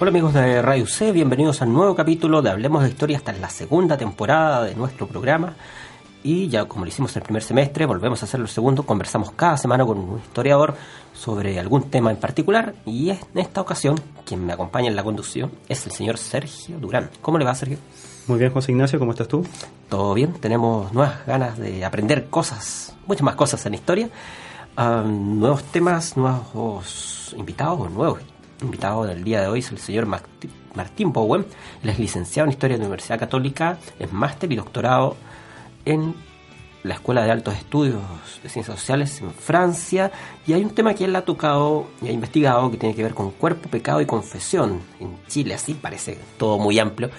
Hola amigos de Radio C, bienvenidos al nuevo capítulo de Hablemos de Historia, es la segunda temporada de nuestro programa y ya como lo hicimos el primer semestre, volvemos a hacerlo el segundo, conversamos cada semana con un historiador sobre algún tema en particular y en esta ocasión quien me acompaña en la conducción es el señor Sergio Durán. ¿Cómo le va Sergio? Muy bien José Ignacio, ¿cómo estás tú? Todo bien, tenemos nuevas ganas de aprender cosas, muchas más cosas en historia, ah, nuevos temas, nuevos invitados, nuevos invitado del día de hoy es el señor Martín Bowen. Él es licenciado en Historia de la Universidad Católica, es máster y doctorado en la Escuela de Altos Estudios de Ciencias Sociales en Francia. Y hay un tema que él ha tocado y ha investigado que tiene que ver con cuerpo, pecado y confesión en Chile. Así parece todo muy amplio.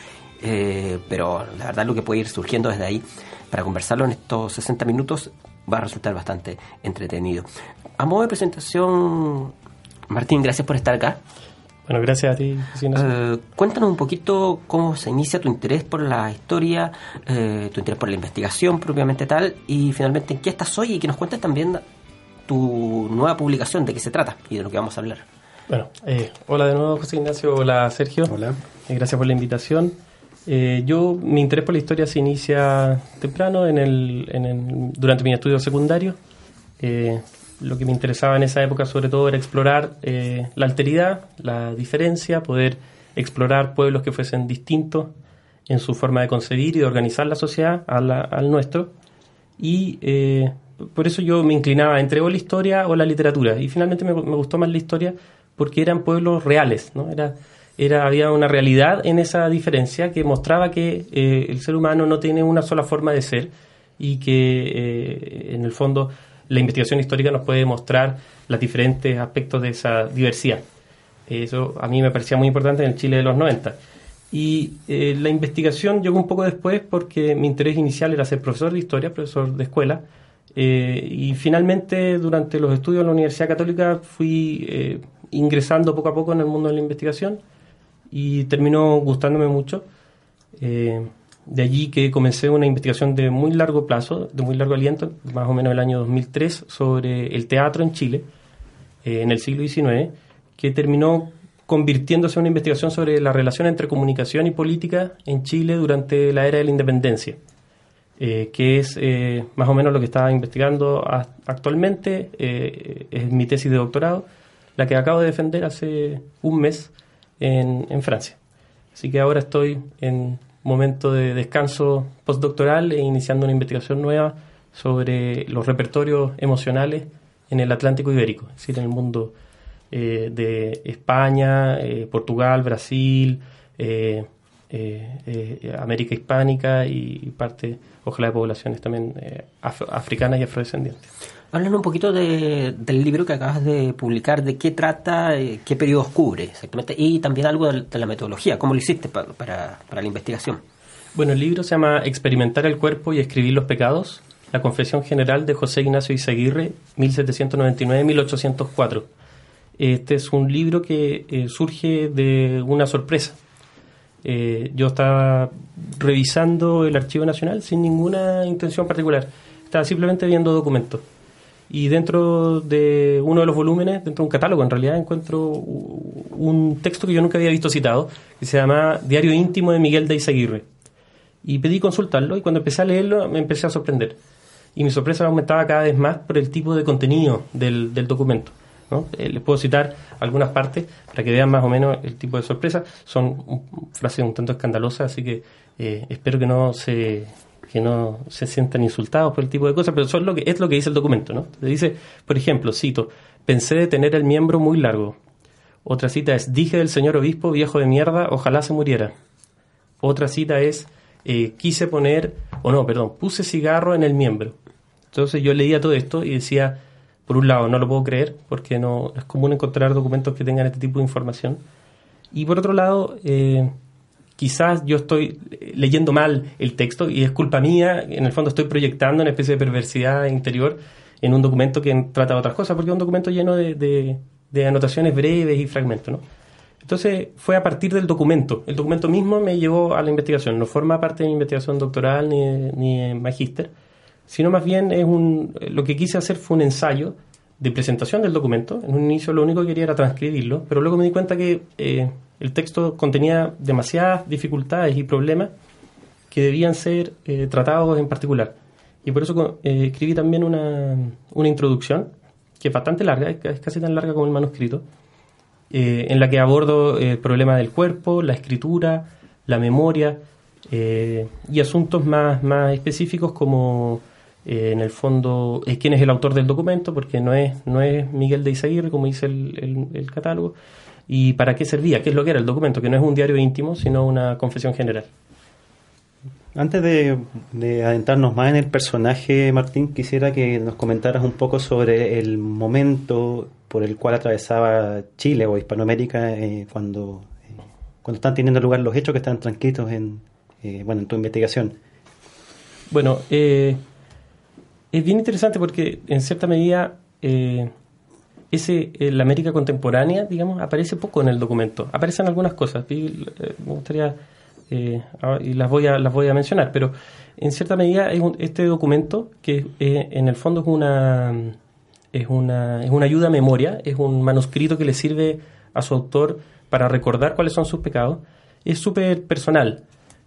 Eh, pero la verdad lo que puede ir surgiendo desde ahí para conversarlo en estos 60 minutos va a resultar bastante entretenido. A modo de presentación, Martín, gracias por estar acá. Bueno, gracias a ti. Eh, cuéntanos un poquito cómo se inicia tu interés por la historia, eh, tu interés por la investigación propiamente tal, y finalmente en qué estás hoy y que nos cuentes también tu nueva publicación, de qué se trata y de lo que vamos a hablar. Bueno, eh, hola de nuevo José Ignacio, hola Sergio. Hola. gracias por la invitación. yo, mi interés por la historia se inicia temprano en el, en el durante mi estudio secundario lo que me interesaba en esa época sobre todo era explorar eh, la alteridad, la diferencia, poder explorar pueblos que fuesen distintos en su forma de concebir y de organizar la sociedad al nuestro. Y eh, por eso yo me inclinaba entre o la historia o la literatura. Y finalmente me, gustó más la historia porque eran pueblos reales, ¿no? Era, era, había una realidad en esa diferencia que mostraba que eh, el ser humano no tiene una sola forma de ser y que en el fondo la investigación histórica nos puede mostrar los diferentes aspectos de esa diversidad. Eso a mí me parecía muy importante en el Chile de los 90. Y eh, la investigación llegó un poco después porque mi interés inicial era ser profesor de historia, profesor de escuela. Eh, y finalmente, durante los estudios en la Universidad Católica, fui eh, ingresando poco a poco en el mundo de la investigación y terminó gustándome mucho. De allí que comencé una investigación de muy largo plazo, de muy largo aliento, más o menos el año 2003, sobre el teatro en Chile, eh, en el siglo XIX, que terminó convirtiéndose en una investigación sobre la relación entre comunicación y política en Chile durante la era de la independencia, eh, que es eh, más o menos lo que estaba investigando actualmente, es mi tesis de doctorado, la que acabo de defender hace un mes en, en Francia. Así que ahora estoy en momento de descanso postdoctoral e iniciando una investigación nueva sobre los repertorios emocionales en el Atlántico Ibérico, es decir, en el mundo eh, de España, eh, Portugal, Brasil, eh, América Hispánica y, parte, ojalá, de poblaciones también africanas y afrodescendientes. Háblanos un poquito del libro que acabas de publicar, de qué trata, eh, qué periodos cubre exactamente, y también algo de, la metodología, cómo lo hiciste para, la investigación. Bueno, el libro se llama Experimentar el cuerpo y escribir los pecados, la confesión general de José Ignacio Izaguirre, 1799-1804. Este es un libro que eh, surge de una sorpresa. Eh, yo estaba revisando el Archivo Nacional sin ninguna intención particular. Estaba simplemente viendo documentos y dentro de uno de los volúmenes, dentro de un catálogo en realidad, encuentro un texto que yo nunca había visto citado, que se llama Diario íntimo de Miguel de Izaguirre. Y pedí consultarlo y cuando empecé a leerlo me empecé a sorprender. Y mi sorpresa aumentaba cada vez más por el tipo de contenido del, del documento. ¿No? Eh, les puedo citar algunas partes para que vean más o menos el tipo de sorpresa. Son frases un tanto escandalosas, así que eh, espero que no se que no se sientan insultados por el tipo de cosas, pero son lo que, es lo que dice el documento, ¿no? dice, por ejemplo, cito, pensé de tener el miembro muy largo. Otra cita es, dije del señor obispo, viejo de mierda, ojalá se muriera. Otra cita es, eh, quise poner, o no, perdón, puse cigarro en el miembro. Entonces yo leía todo esto y decía, por un lado, no lo puedo creer, porque no es común encontrar documentos que tengan este tipo de información. Y por otro lado, eh, quizás yo estoy leyendo mal el texto y es culpa mía, en el fondo estoy proyectando una especie de perversidad interior en un documento que trata de otras cosas, porque es un documento lleno de, anotaciones breves y fragmentos. ¿no? Entonces fue a partir del documento. El documento mismo me llevó a la investigación. No forma parte de mi investigación doctoral ni, ni magíster, sino más bien es un, lo que quise hacer fue un ensayo de presentación del documento. En un inicio lo único que quería era transcribirlo, pero luego me di cuenta que eh, el texto contenía demasiadas dificultades y problemas que debían ser eh, tratados en particular. Y por eso eh, escribí también una, una, introducción, que es bastante larga, es casi tan larga como el manuscrito, en la que abordo el problema del cuerpo, la escritura, la memoria y asuntos más, más específicos como eh, en el fondo, es quién es el autor del documento, porque no es, no es Miguel de Izaguirre, como dice el, el, catálogo, y para qué servía, qué es lo que era el documento, que no es un diario íntimo, sino una confesión general. Antes de, de, adentrarnos más en el personaje, Martín, quisiera que nos comentaras un poco sobre el momento por el cual atravesaba Chile o Hispanoamérica eh, cuando, eh, cuando están teniendo lugar los hechos que están transcritos en, bueno, en tu investigación. Bueno, eh, es bien interesante porque en cierta medida eh, ese la América contemporánea, digamos, aparece poco en el documento. Aparecen algunas cosas, y, eh, me gustaría eh, y las voy a las voy a mencionar, pero en cierta medida es este documento que en el fondo es una es una es una ayuda a memoria, es un manuscrito que le sirve a su autor para recordar cuáles son sus pecados. Es súper personal.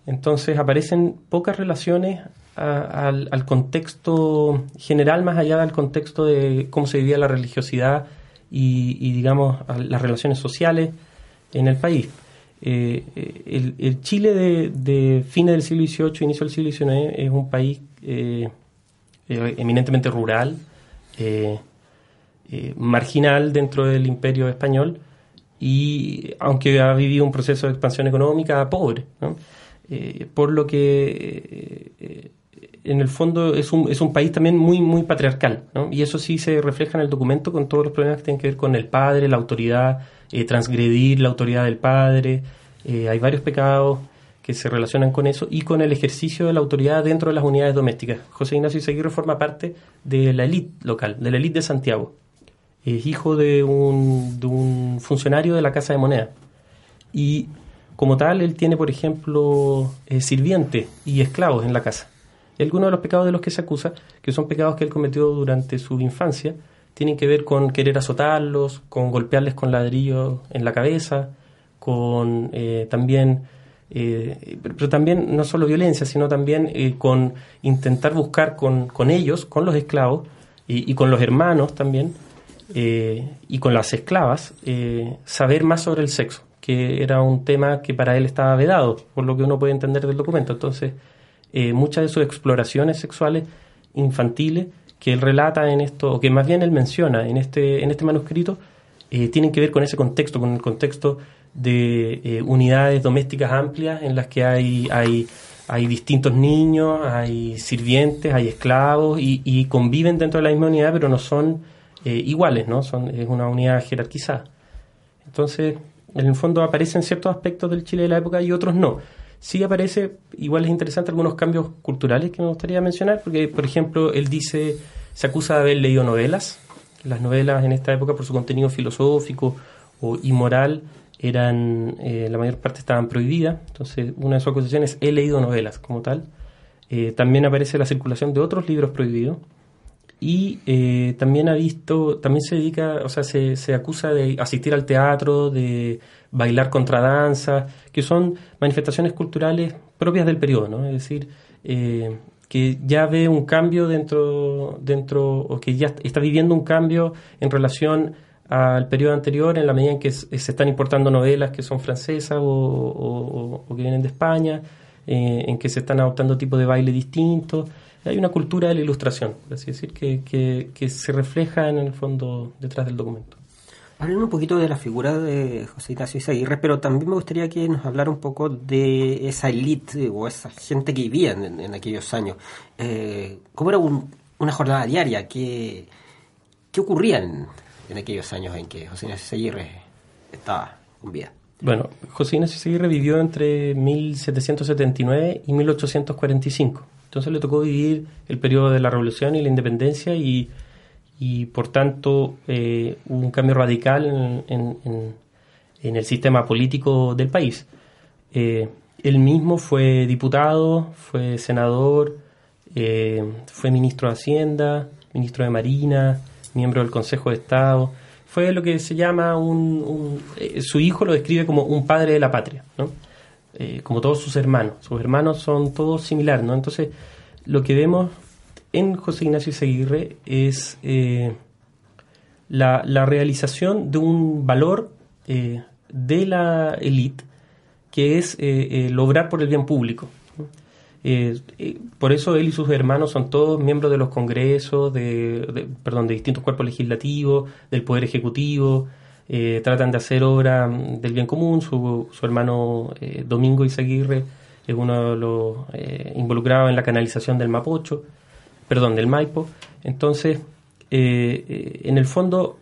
Entonces aparecen pocas relaciones al, contexto general, más allá del contexto de cómo se vivía la religiosidad y, digamos, las relaciones sociales en el país. Eh, el, Chile de, fines del siglo XVIII, inicio del siglo XIX, es un país eh, eh, eminentemente rural, marginal dentro del imperio español y aunque ha vivido un proceso de expansión económica pobre, por lo que en el fondo es un, es un país también muy, muy patriarcal. Y eso sí se refleja en el documento con todos los problemas que tienen que ver con el padre, la autoridad, eh, transgredir la autoridad del padre. Eh, hay varios pecados que se relacionan con eso y con el ejercicio de la autoridad dentro de las unidades domésticas. José Ignacio Seguirre forma parte de la élite local, de la élite de Santiago. Es hijo de un, de un funcionario de la Casa de Moneda. Y como tal, él tiene, por ejemplo, eh, sirvientes y esclavos en la casa. Y algunos de los pecados de los que se acusa, que son pecados que él cometió durante su infancia, tienen que ver con querer azotarlos, con golpearles con ladrillos en la cabeza, con eh, también, eh, pero también no solo violencia, sino también eh, con intentar buscar con, con, ellos, con los esclavos y, con los hermanos también, y con las esclavas, saber más sobre el sexo, que era un tema que para él estaba vedado, por lo que uno puede entender del documento. Entonces, eh, muchas de sus exploraciones sexuales infantiles que él relata en esto, o que más bien él menciona en este, en este manuscrito, eh, tienen que ver con ese contexto, con el contexto de eh, unidades domésticas amplias en las que hay, hay, hay distintos niños, hay sirvientes, hay esclavos y, conviven dentro de la misma unidad, pero no son iguales, ¿no? Son, es una unidad jerarquizada. Entonces, en el fondo aparecen ciertos aspectos del Chile de la época y otros no. Sí aparece, igual es interesante algunos cambios culturales que me gustaría mencionar, porque por ejemplo él dice, se acusa de haber leído novelas, las novelas en esta época por su contenido filosófico o inmoral eran, eh, la mayor parte estaban prohibidas, entonces una de sus acusaciones he leído novelas como tal. Eh, también aparece la circulación de otros libros prohibidos y eh, también ha visto, también se dedica, o sea, se, se acusa de asistir al teatro, de bailar contra danza, que son manifestaciones culturales propias del periodo, ¿no? Es decir, eh, que ya ve un cambio dentro, dentro, o que ya está viviendo un cambio en relación al periodo anterior en la medida en que se están importando novelas que son francesas o, que vienen de España, eh, en que se están adoptando tipos de baile distintos hay una cultura de la ilustración, por así decir, que, que, se refleja en el fondo detrás del documento. Hablemos un poquito de la figura de José Ignacio Izaguirre, pero también me gustaría que nos hablara un poco de esa élite o esa gente que vivía en, aquellos años. Eh, ¿Cómo era una jornada diaria? ¿Qué, qué ocurría en, aquellos años en que José Ignacio Izaguirre estaba con vida? Bueno, José Ignacio Izaguirre vivió entre 1779 y 1845 entonces le tocó vivir el periodo de la revolución y la independencia y, y por tanto eh, un cambio radical en, el sistema político del país. Eh, él mismo fue diputado, fue senador, eh, fue ministro de Hacienda, ministro de Marina, miembro del Consejo de Estado. Fue lo que se llama un... su hijo lo describe como un padre de la patria, ¿no? Como todos sus hermanos. Sus hermanos son todos similares, ¿no? Entonces, lo que vemos en José Ignacio Seguirre es la, la, realización de un valor de la élite que es eh, eh, lograr por el bien público. Eh, por eso él y sus hermanos son todos miembros de los congresos, de, perdón, de distintos cuerpos legislativos, del poder ejecutivo, tratan de hacer obra del bien común. Su, su hermano Domingo Izaguirre es uno de los involucrados en la canalización del Mapocho, perdón, del Maipo. Entonces, en el fondo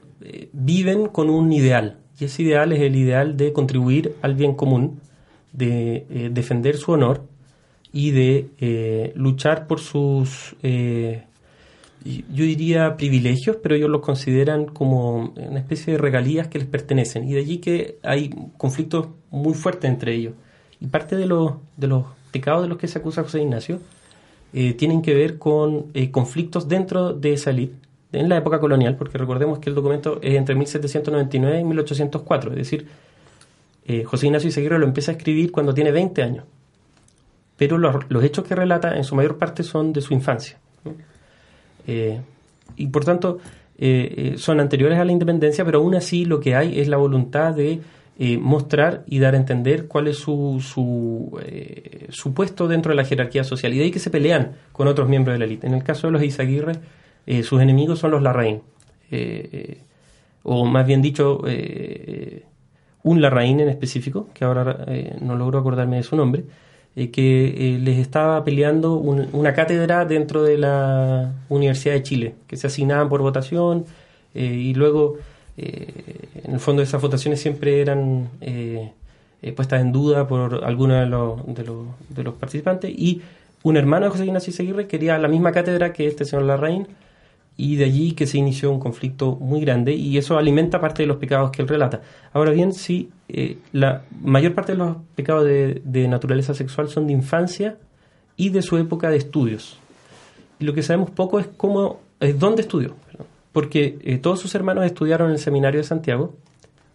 viven con un ideal, y ese ideal es el ideal de contribuir al bien común de eh, defender su honor y de eh, luchar por sus, eh, yo diría, privilegios, pero ellos los consideran como una especie de regalías que les pertenecen. Y de allí que hay conflictos muy fuertes entre ellos. Y parte de los, de los pecados de los que se acusa José Ignacio tienen que ver con conflictos dentro de esa élite en la época colonial, porque recordemos que el documento es entre 1799 y 1804, es decir, eh, José Ignacio Izaguirre lo empieza a escribir cuando tiene 20 años, pero los, hechos que relata en su mayor parte son de su infancia. Eh, y por tanto eh, son anteriores a la independencia, pero aún así lo que hay es la voluntad de mostrar y dar a entender cuál es su, su, puesto dentro de la jerarquía social y de ahí que se pelean con otros miembros de la élite. En el caso de los Izaguirre, sus enemigos son los Larraín, o más bien dicho, un Larraín en específico, que ahora eh, no logro acordarme de su nombre, eh, que eh, les estaba peleando una cátedra dentro de la Universidad de Chile, que se asignaban por votación y luego, en el fondo, esas votaciones siempre eran puestas en duda por algunos de los, de, de los participantes y un hermano de José Ignacio Seguirre quería la misma cátedra que este señor Larraín y de allí que se inició un conflicto muy grande y eso alimenta parte de los pecados que él relata. Ahora bien, sí, eh, la mayor parte de los pecados de, naturaleza sexual son de infancia y de su época de estudios. Y lo que sabemos poco es cómo, es dónde estudió, porque eh, todos sus hermanos estudiaron en el seminario de Santiago,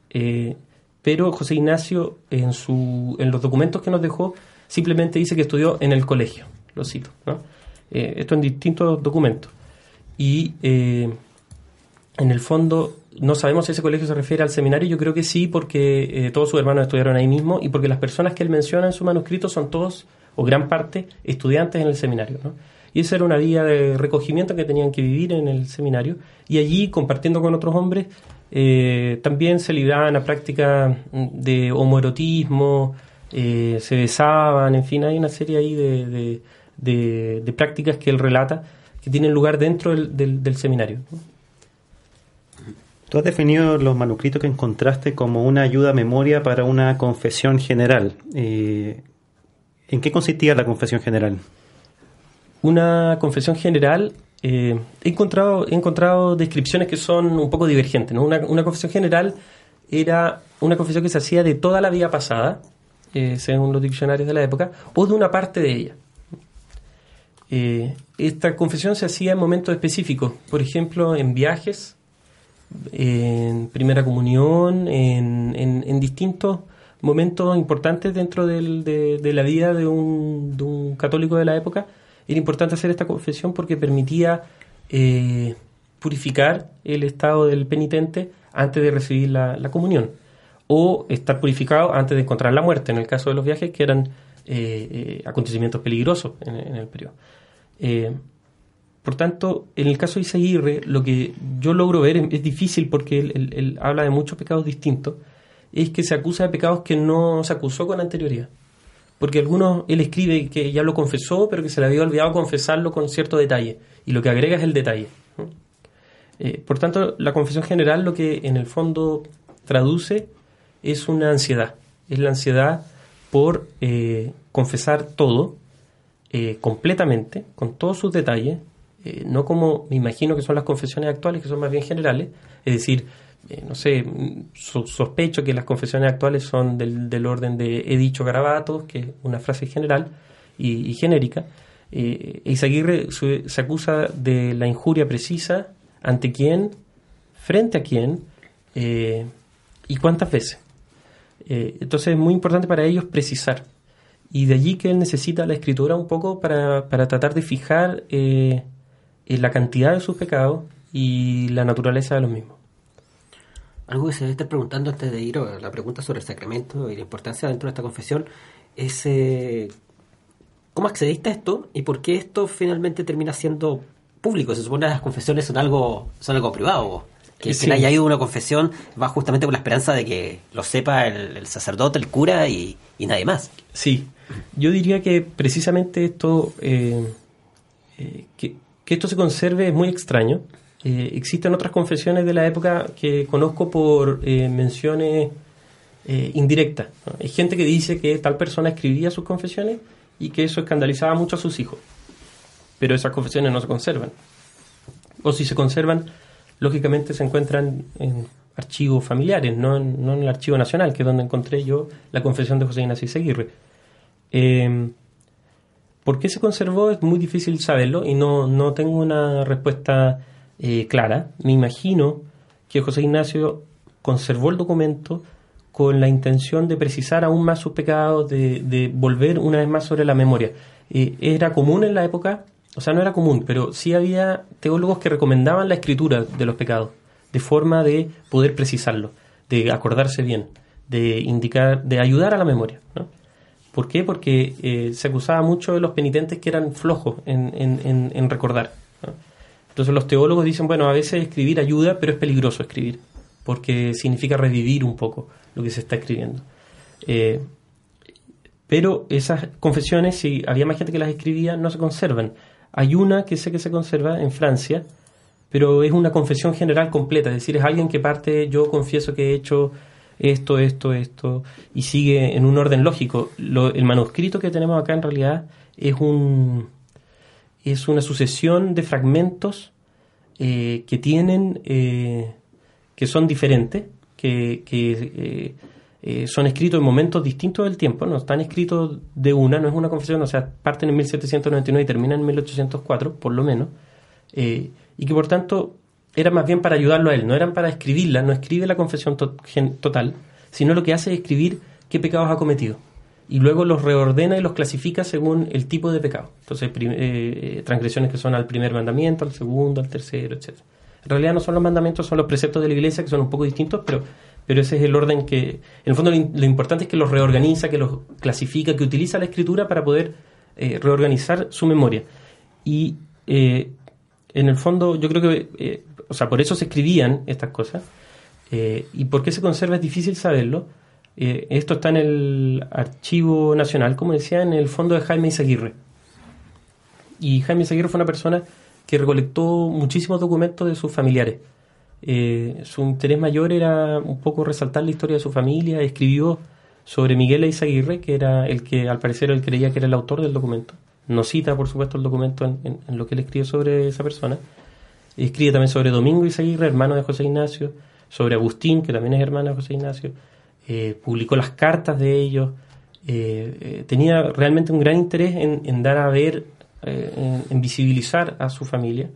eh, pero José Ignacio en, su, en los documentos que nos dejó simplemente dice que estudió en el colegio, lo cito, esto en distintos documentos y eh, en el fondo no sabemos si ese colegio se refiere al seminario, yo creo que sí, porque eh, todos sus hermanos estudiaron ahí mismo y porque las personas que él menciona en su manuscrito son todos, o gran parte, estudiantes en el seminario. ¿no? Y esa era una vía de recogimiento que tenían que vivir en el seminario y allí, compartiendo con otros hombres, eh, también se libraban a prácticas de homoerotismo, se besaban, en fin, hay una serie ahí de, de prácticas que él relata que tienen lugar dentro del, del, seminario. Tú has definido los manuscritos que encontraste como una ayuda a memoria para una confesión general. Eh, ¿En qué consistía la confesión general? Una confesión general, eh, he, encontrado, he encontrado descripciones que son un poco divergentes. ¿no? Una, una, confesión general era una confesión que se hacía de toda la vida pasada, eh, según los diccionarios de la época, o de una parte de ella. Eh, esta confesión se hacía en momentos específicos, por ejemplo, en viajes, en primera comunión, en, distintos momentos importantes dentro de, la vida de un, católico de la época. Era importante hacer esta confesión porque permitía eh, purificar el estado del penitente antes de recibir la, comunión o estar purificado antes de encontrar la muerte, en el caso de los viajes que eran eh, acontecimientos peligrosos en el periodo. Eh, por tanto, en el caso de Isaguirre, lo que yo logro ver es, difícil porque él, habla de muchos pecados distintos, es que se acusa de pecados que no se acusó con anterioridad. Porque algunos, él escribe que ya lo confesó, pero que se le había olvidado confesarlo con cierto detalle. Y lo que agrega es el detalle. Eh, por tanto, la confesión general lo que en el fondo traduce es una ansiedad. Es la ansiedad por eh, confesar todo eh, completamente, con todos sus detalles, eh, no como me imagino que son las confesiones actuales, que son más bien generales, es decir, eh, no sé, sospecho que las confesiones actuales son del, del, orden de he dicho garabatos, que es una frase general y, genérica. Eh, Isaguirre se, acusa de la injuria precisa ante quién frente a quién y cuántas veces. entonces es muy importante para ellos precisar. Y de allí que él necesita la escritura un poco para, para tratar de fijar la cantidad de sus pecados y la naturaleza de los mismos. Algo que se debe estar preguntando antes de ir a la pregunta sobre el sacramento y la importancia dentro de esta confesión es eh, cómo accediste a esto y por qué esto finalmente termina siendo público. Se supone que las confesiones son algo, son algo privado. Que quien haya ido a una confesión va justamente con la esperanza de que lo sepa el, sacerdote, el cura y, nadie más. Sí, yo diría que precisamente esto, eh, eh, que, esto se conserve es muy extraño eh, existen otras confesiones de la época que conozco por eh, menciones indirectas. Hay gente que dice que tal persona escribía sus confesiones y que eso escandalizaba mucho a sus hijos. Pero esas confesiones no se conservan. O si se conservan, lógicamente se encuentran en archivos familiares, no en, no en el archivo nacional, que es donde encontré yo la confesión de José Ignacio Seguirre. ¿Por qué se conservó? Es muy difícil saberlo y no, no tengo una respuesta eh, clara, me imagino que José Ignacio conservó el documento con la intención de precisar aún más sus pecados, de, volver una vez más sobre la memoria. Eh, era común en la época, o sea, no era común, pero sí había teólogos que recomendaban la escritura de los pecados, de forma de poder precisarlo, de acordarse bien, de indicar, de ayudar a la memoria. ¿no? ¿Por qué? Porque eh, se acusaba mucho de los penitentes que eran flojos en, recordar. Entonces los teólogos dicen, bueno, a veces escribir ayuda, pero es peligroso escribir, porque significa revivir un poco lo que se está escribiendo. Eh, pero esas confesiones, si había más gente que las escribía, no se conservan. Hay una que sé que se conserva en Francia, pero es una confesión general completa, es decir, es alguien que parte, yo confieso que he hecho esto, esto, esto, y sigue en un orden lógico. el manuscrito que tenemos acá en realidad es un, es una sucesión de fragmentos eh, que tienen, eh, que son diferentes, que, eh, son escritos en momentos distintos del tiempo, no están escritos de una, no es una confesión, o sea, parten en 1799 y terminan en 1804, por lo menos, y que por tanto era más bien para ayudarlo a él, no eran para escribirla, no escribe la confesión total, sino lo que hace es escribir qué pecados ha cometido y luego los reordena y los clasifica según el tipo de pecado. Entonces, eh, eh, transgresiones que son al primer mandamiento, al segundo, al tercero, etc. En realidad no son los mandamientos, son los preceptos de la iglesia que son un poco distintos, pero, pero ese es el orden que, en el fondo lo, importante es que los reorganiza, que los clasifica, que utiliza la escritura para poder eh, reorganizar su memoria. Y en el fondo yo creo que, o sea, por eso se escribían estas cosas. ¿Y por qué se conserva? Es difícil saberlo eh, esto está en el Archivo Nacional, como decía, en el fondo de Jaime Izaguirre. Y Jaime Izaguirre fue una persona que recolectó muchísimos documentos de sus familiares. Eh, su interés mayor era un poco resaltar la historia de su familia. Escribió sobre Miguel Izaguirre, que era el que al parecer él creía que era el autor del documento. No cita, por supuesto, el documento en, en lo que él escribe sobre esa persona. Escribe también sobre Domingo Izaguirre, hermano de José Ignacio, sobre Agustín, que también es hermano de José Ignacio, eh, publicó las cartas de ellos, eh, eh, tenía realmente un gran interés en, dar a ver, en, visibilizar a su familia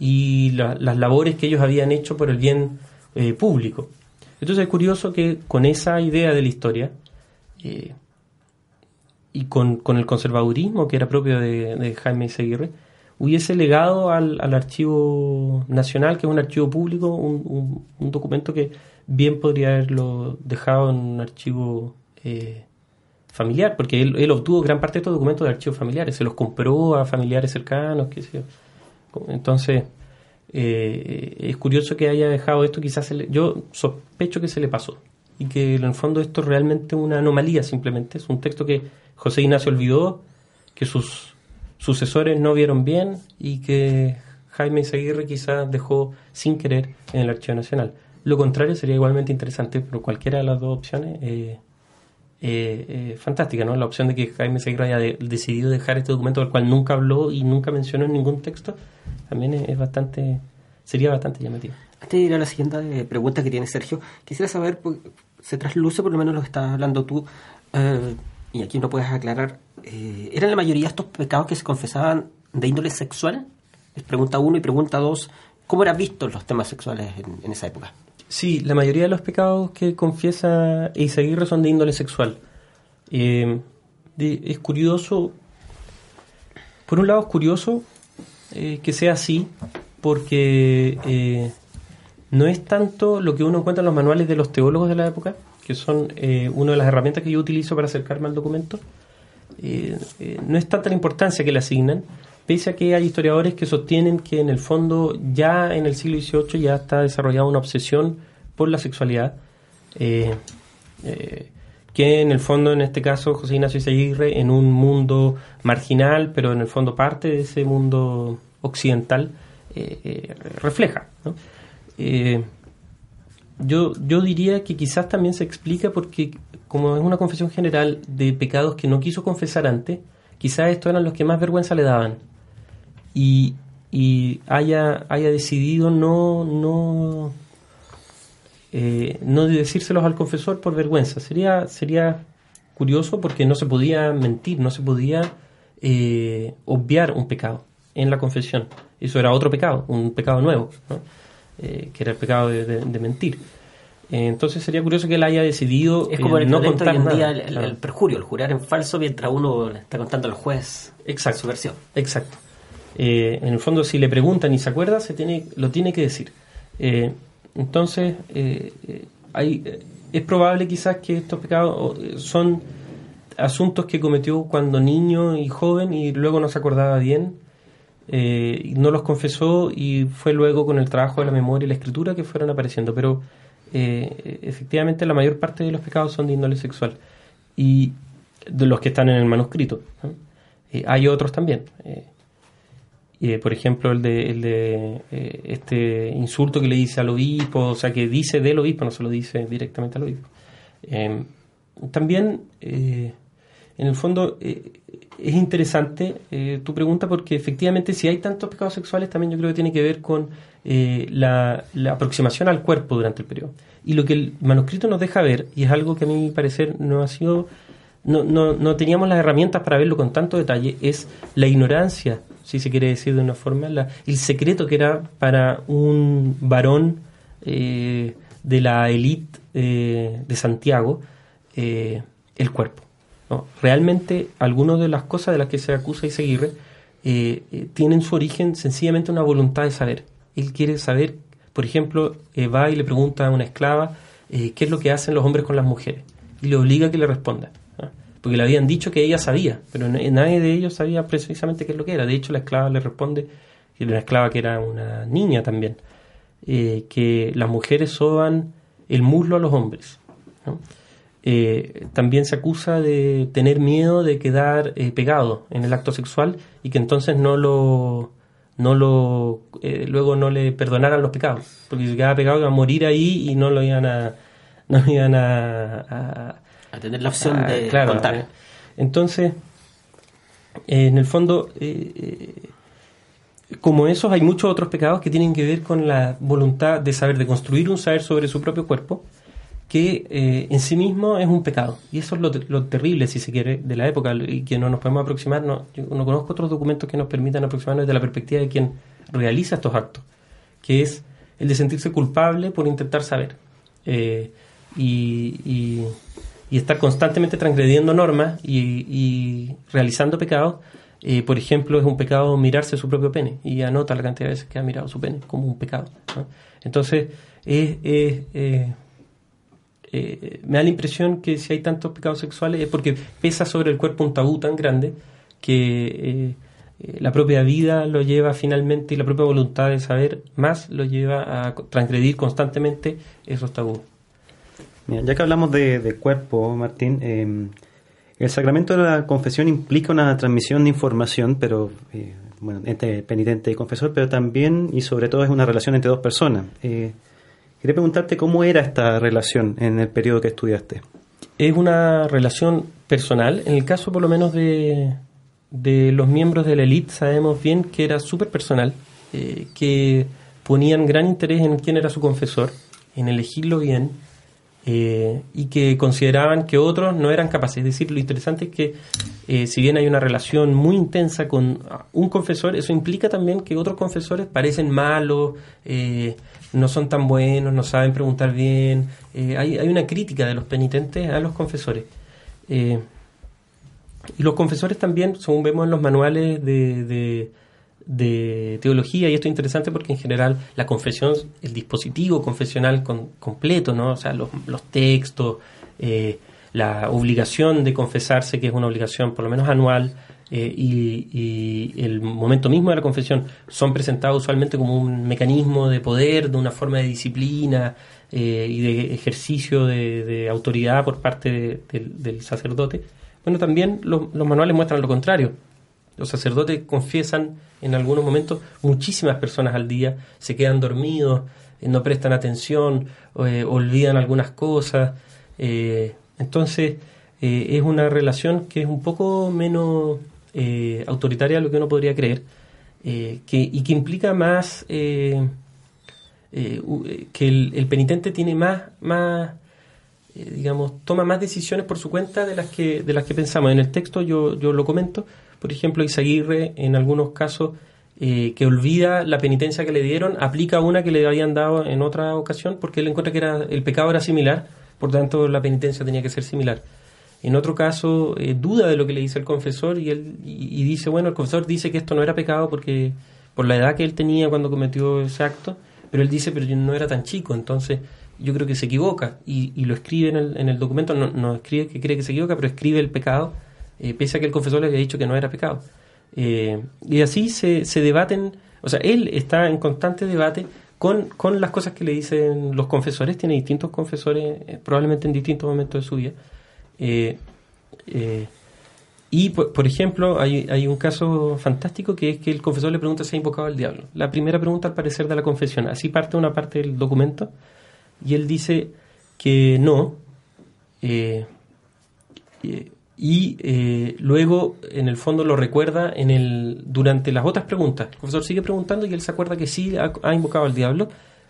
y las labores que ellos habían hecho por el bien público. Entonces es curioso que con esa idea de la historia y con, el conservadurismo que era propio de, Jaime Seguirre, hubiese legado al, archivo nacional, que es un archivo público, un documento que bien podría haberlo dejado en un archivo eh, familiar, porque él, obtuvo gran parte de estos documentos de archivos familiares, se los compró a familiares cercanos, qué sé yo. Entonces, eh, es curioso que haya dejado esto, quizás yo sospecho que se le pasó y que en el fondo esto es realmente una anomalía simplemente, es un texto que José Ignacio olvidó, que sus sucesores no vieron bien y que Jaime Seguirre quizás dejó sin querer en el Archivo Nacional. Lo contrario sería igualmente interesante, pero cualquiera de las dos opciones eh, eh, eh, fantástica, ¿no? La opción de que Jaime Seguirre haya decidido dejar este documento del cual nunca habló y nunca mencionó en ningún texto, también es, bastante, sería bastante llamativo. Antes de ir a la siguiente pregunta que tiene Sergio, quisiera saber, pues, se trasluce por lo menos lo que estás hablando tú, y aquí no puedes aclarar, ¿eran la mayoría estos pecados que se confesaban de índole sexual? Es pregunta uno y pregunta dos, ¿Cómo eran vistos los temas sexuales en, esa época? Sí, la mayoría de los pecados que confiesa Isaguirre son de índole sexual. Eh, es curioso, por un lado es curioso eh, que sea así, porque eh, no es tanto lo que uno encuentra en los manuales de los teólogos de la época, que son una de las herramientas que yo utilizo para acercarme al documento, no es tanta la importancia que le asignan, pese a que hay historiadores que sostienen que en el fondo ya en el siglo XVIII ya está desarrollada una obsesión por la sexualidad, eh, eh, que en el fondo en este caso José Ignacio Izaguirre en un mundo marginal, pero en el fondo parte de ese mundo occidental, eh, refleja. Yo, yo diría que quizás también se explica porque como es una confesión general de pecados que no quiso confesar antes, quizás estos eran los que más vergüenza le daban y, haya, haya decidido no, no, eh, no decírselos al confesor por vergüenza. Sería, sería curioso porque no se podía mentir, no se podía eh, obviar un pecado en la confesión. Eso era otro pecado, un pecado nuevo, eh, que era el pecado de, mentir. Entonces sería curioso que él haya decidido es como el no contar hoy en día el, perjurio, el jurar en falso mientras uno le está contando al juez exacto, su versión. Exacto. Eh, en el fondo, si le preguntan y se acuerda, se tiene, lo tiene que decir. Eh, entonces, eh, hay, es probable quizás que estos pecados son asuntos que cometió cuando niño y joven y luego no se acordaba bien, no los confesó y fue luego con el trabajo de la memoria y la escritura que fueron apareciendo. Pero efectivamente la mayor parte de los pecados son de índole sexual y de los que están en el manuscrito. hay otros también. Eh, por ejemplo, el de, el de eh, este insulto que le dice al obispo, o sea, que dice del obispo, no se lo dice directamente al obispo. Em, también, eh, en el fondo, es interesante tu pregunta porque efectivamente si hay tantos pecados sexuales, también yo creo que tiene que ver con la, la, aproximación al cuerpo durante el periodo. Y lo que el manuscrito nos deja ver, y es algo que a mi parecer no ha sido... No, no, no teníamos las herramientas para verlo con tanto detalle, es la ignorancia si se quiere decir de una forma, el secreto que era para un varón eh, de la élite eh, de Santiago eh, el cuerpo. Realmente algunas de las cosas de las que se acusa y seguir tienen su origen sencillamente una voluntad de saber. Él quiere saber, por ejemplo, va y le pregunta a una esclava qué es lo que hacen los hombres con las mujeres y le obliga a que le responda porque le habían dicho que ella sabía, pero nadie de ellos sabía precisamente qué es lo que era. De hecho, la esclava le responde, y una esclava que era una niña también, eh, que las mujeres soban el muslo a los hombres. Eh, también se acusa de tener miedo de quedar eh, pegado en el acto sexual y que entonces no lo no lo luego no le perdonaran los pecados porque si quedaba pegado iba a morir ahí y no lo iban a no lo iban a a tener la opción de contar. Eh. Entonces, en el fondo, eh, eh, como esos, hay muchos otros pecados que tienen que ver con la voluntad de saber, de construir un saber sobre su propio cuerpo, que en sí mismo es un pecado. Y eso es lo, terrible, si se quiere, de la época, y que no nos podemos aproximar. No, yo no conozco otros documentos que nos permitan aproximarnos desde la perspectiva de quien realiza estos actos, que es el de sentirse culpable por intentar saber. y y estar constantemente transgrediendo normas y, realizando pecados, eh, por ejemplo, es un pecado mirarse su propio pene y anota la cantidad de veces que ha mirado su pene como un pecado. Entonces, eh, me da la impresión que si hay tantos pecados sexuales es porque pesa sobre el cuerpo un tabú tan grande que eh, la propia vida lo lleva finalmente y la propia voluntad de saber más lo lleva a transgredir constantemente esos tabús ya que hablamos de, cuerpo, Martín, em, el sacramento de la confesión implica una transmisión de información, pero eh, bueno, entre penitente y confesor, pero también y sobre todo es una relación entre dos personas. Eh, quería preguntarte cómo era esta relación en el periodo que estudiaste. Es una relación personal. En el caso, por lo menos, de, de los miembros de la élite, sabemos bien que era súper personal, eh, que ponían gran interés en quién era su confesor, en elegirlo bien eh, y que consideraban que otros no eran capaces. Es decir, lo interesante es que eh, si bien hay una relación muy intensa con un confesor, eso implica también que otros confesores parecen malos, no son tan buenos, no saben preguntar bien. hay, hay, una crítica de los penitentes a los confesores. y los confesores también, según vemos en los manuales de de teología y esto es interesante porque en general la confesión, el dispositivo confesional completo, ¿no? o sea, los, textos, eh, la obligación de confesarse, que es una obligación por lo menos anual, eh, y, el momento mismo de la confesión son presentados usualmente como un mecanismo de poder, de una forma de disciplina eh, y de ejercicio de, autoridad por parte del sacerdote. Bueno, también los manuales muestran lo contrario los sacerdotes confiesan en algunos momentos muchísimas personas al día, se quedan dormidos, eh, no prestan atención, olvidan algunas cosas. Entonces, es una relación que es un poco menos autoritaria de lo que uno podría creer que, y que implica más que el, penitente tiene más, más digamos, toma más decisiones por su cuenta de las que, de las que pensamos. En el texto yo, yo lo comento, por ejemplo, Isaguirre, en algunos casos, eh, que olvida la penitencia que le dieron, aplica una que le habían dado en otra ocasión porque él encuentra que era, el pecado era similar, por tanto la penitencia tenía que ser similar. En otro caso, eh, duda de lo que le dice el confesor y, él, y, dice, bueno, el confesor dice que esto no era pecado porque por la edad que él tenía cuando cometió ese acto, pero él dice, pero yo no era tan chico, entonces yo creo que se equivoca y, y lo escribe en el, en el documento, no, no escribe que cree que se equivoca, pero escribe el pecado eh, pese a que el confesor le había dicho que no era pecado. Eh, y así se, se, debaten, o sea, él está en constante debate con, con, las cosas que le dicen los confesores, tiene distintos confesores, probablemente en distintos momentos de su vida. Y, por, ejemplo, hay, un caso fantástico que es que el confesor le pregunta si ha invocado al diablo. La primera pregunta, al parecer, de la confesión. Así parte una parte del documento y él dice que no y eh, luego en el fondo lo recuerda en el durante las otras preguntas. El profesor sigue preguntando y él se acuerda que sí ha, invocado al diablo,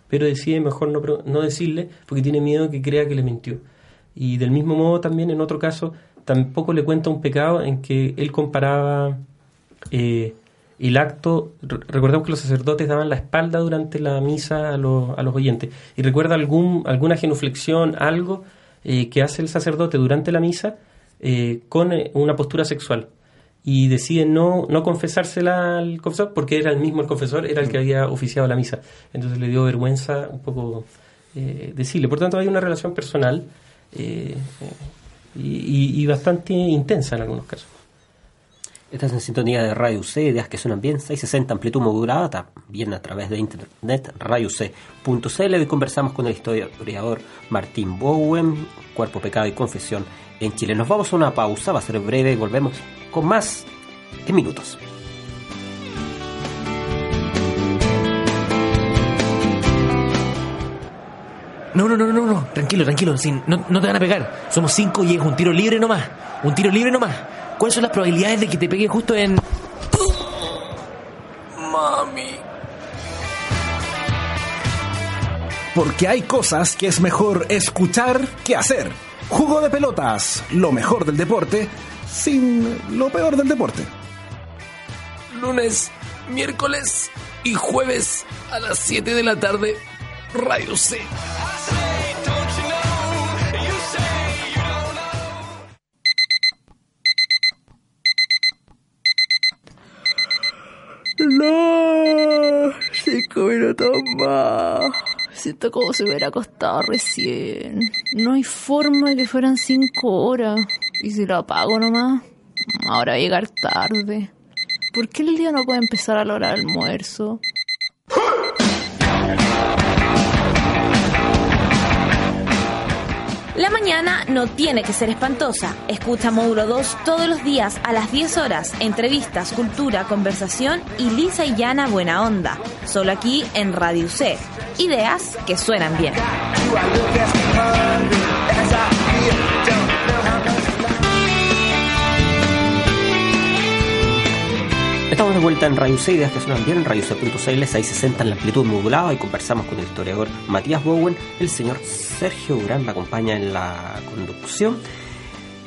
pero decide mejor no, decirle porque tiene miedo que crea que le mintió. Y del mismo modo también en otro caso tampoco le cuenta un pecado en que él comparaba eh, el acto, recordemos que los sacerdotes daban la espalda durante la misa a los, a los oyentes, y recuerda algún, alguna genuflexión, algo eh, que hace el sacerdote durante la misa, eh, con eh, una postura sexual y decide no, no confesársela al confesor porque era el mismo el confesor, era el que había oficiado la misa. Entonces le dio vergüenza un poco eh, decirle. Por tanto, hay una relación personal y, y, bastante intensa en algunos casos. Estás en sintonía de Radio C, ideas que suenan bien, 660 amplitud modulada, también a través de internet, radioc.cl. Hoy conversamos con el historiador Martín Bowen, Cuerpo, Pecado y Confesión en Chile. Nos vamos a una pausa, va a ser breve y volvemos con más en minutos. No, no, no, no, no, tranquilo, tranquilo, sin, no, no te van a pegar. Somos cinco y es un tiro libre nomás. Un tiro libre nomás. ¿Cuáles son las probabilidades de que te pegue justo en... Mami. Porque hay cosas que es mejor escuchar que hacer. Jugo de pelotas, lo mejor del deporte, sin lo peor del deporte. Lunes, miércoles y jueves a las 7 de la tarde, Radio C. No, cinco minutos más. Siento como si hubiera acostado recién. No hay forma de que fueran cinco horas. ¿Y si lo apago nomás? Ahora va a llegar tarde. ¿Por qué el día no puede empezar a la hora del almuerzo? La mañana no tiene que ser espantosa. Escucha Módulo 2 todos los días a las 10 horas. Entrevistas, cultura, conversación y lisa y llana buena onda. Solo aquí en Radio C. Ideas que suenan bien. Estamos de vuelta en Radio C, ideas que suenan bien, en Radio C.cl, 660 en la amplitud modulada y conversamos con el historiador Matías Bowen, el señor Sergio Durán me acompaña en la conducción.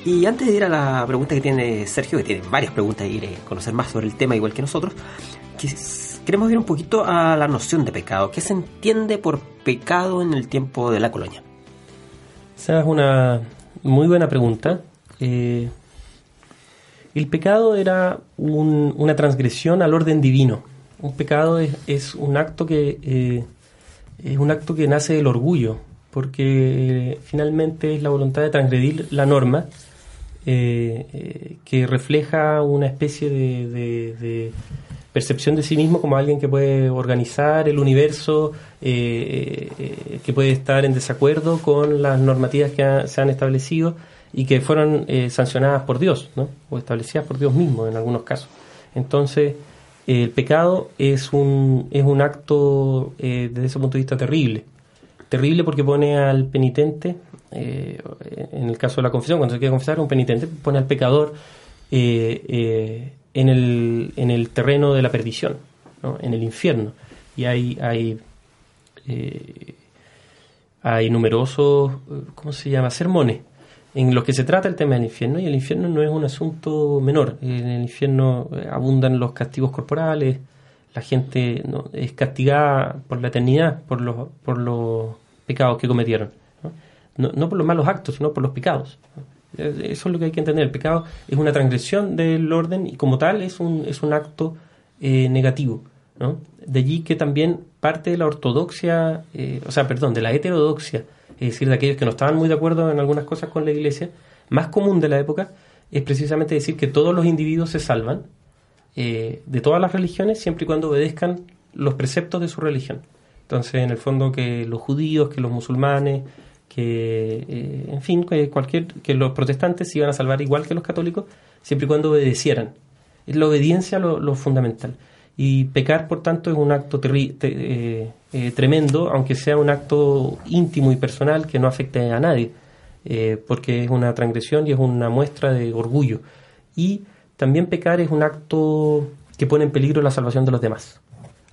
Y antes de ir a la pregunta que tiene Sergio, que tiene varias preguntas y quiere conocer más sobre el tema igual que nosotros, queremos ir un poquito a la noción de pecado. ¿Qué se entiende por pecado en el tiempo de la colonia? Esa es una muy buena pregunta. Eh, el pecado era un- una transgresión al orden divino. Un pecado es, un acto que eh, es un acto que nace del orgullo, porque eh, finalmente es la voluntad de transgredir la norma eh, que refleja una especie de, percepción de sí mismo como alguien que puede organizar el universo, que puede estar en desacuerdo con las normativas que se han establecido y que fueron eh, sancionadas por Dios, ¿no? o establecidas por Dios mismo en algunos casos. Entonces, el pecado es un, es un acto eh, desde ese punto de vista terrible. Terrible porque pone al penitente, eh, en el caso de la confesión, cuando se quiere confesar, un penitente pone al pecador eh, eh, en, el, en el terreno de la perdición, ¿no? en el infierno. Y hay, hay, hay numerosos, ¿cómo se llama?, sermones en los que se trata el tema del infierno y el infierno no es un asunto menor. En el infierno eh, abundan los castigos corporales, la gente ¿no? es castigada por la eternidad, por los, por los pecados que cometieron. ¿no? No, por los malos actos, sino por los pecados. Eso es lo que hay que entender. El pecado es una transgresión del orden y como tal es un, es un acto eh, negativo. De allí que también parte de la ortodoxia, eh, o sea, perdón, de la heterodoxia, es decir, de aquellos que no estaban muy de acuerdo en algunas cosas con la iglesia, más común de la época es precisamente decir que todos los individuos se salvan eh, de todas las religiones siempre y cuando obedezcan los preceptos de su religión. Entonces, en el fondo, que los judíos, que los musulmanes, que, eh, en fin, que cualquier, que los protestantes se iban a salvar igual que los católicos, siempre y cuando obedecieran. Es la obediencia lo, lo fundamental. Y pecar, por tanto, es un acto te- eh, eh, tremendo, aunque sea un acto íntimo y personal que no afecte a nadie, eh, porque es una transgresión y es una muestra de orgullo. Y también pecar es un acto que pone en peligro la salvación de los demás.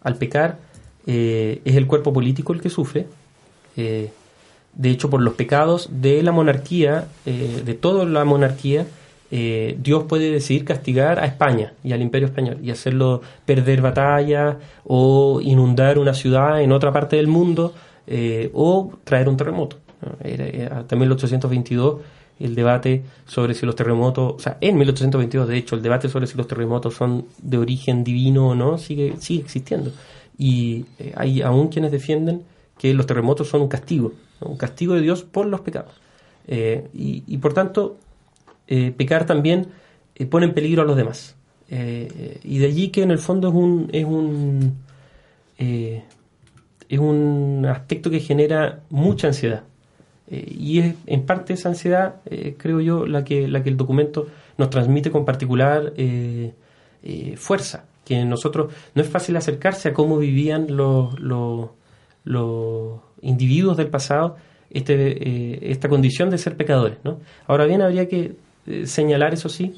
Al pecar es el cuerpo político el que sufre. de hecho, por los pecados de la monarquía, de toda la monarquía, eh, Dios puede decidir castigar a España y al imperio español y hacerlo perder batalla o inundar una ciudad en otra parte del mundo eh, o traer un terremoto. Era, era también en 1822 el debate sobre si los terremotos, o sea, en 1822 de hecho el debate sobre si los terremotos son de origen divino o no sigue, sigue existiendo. Y eh, hay aún quienes defienden que los terremotos son un castigo, un castigo de Dios por los pecados. Y por tanto, eh, pecar también eh, pone en peligro a los demás. Eh, eh, y de allí que en el fondo es un, es un, eh, es un aspecto que genera mucha ansiedad. Y es en parte esa ansiedad, creo yo, la que, la que el documento nos transmite con particular fuerza. Que nosotros no es fácil acercarse a cómo vivían los, los, los individuos del pasado este, esta condición de ser pecadores. ¿no? Ahora bien, habría que eh, señalar, eso sí,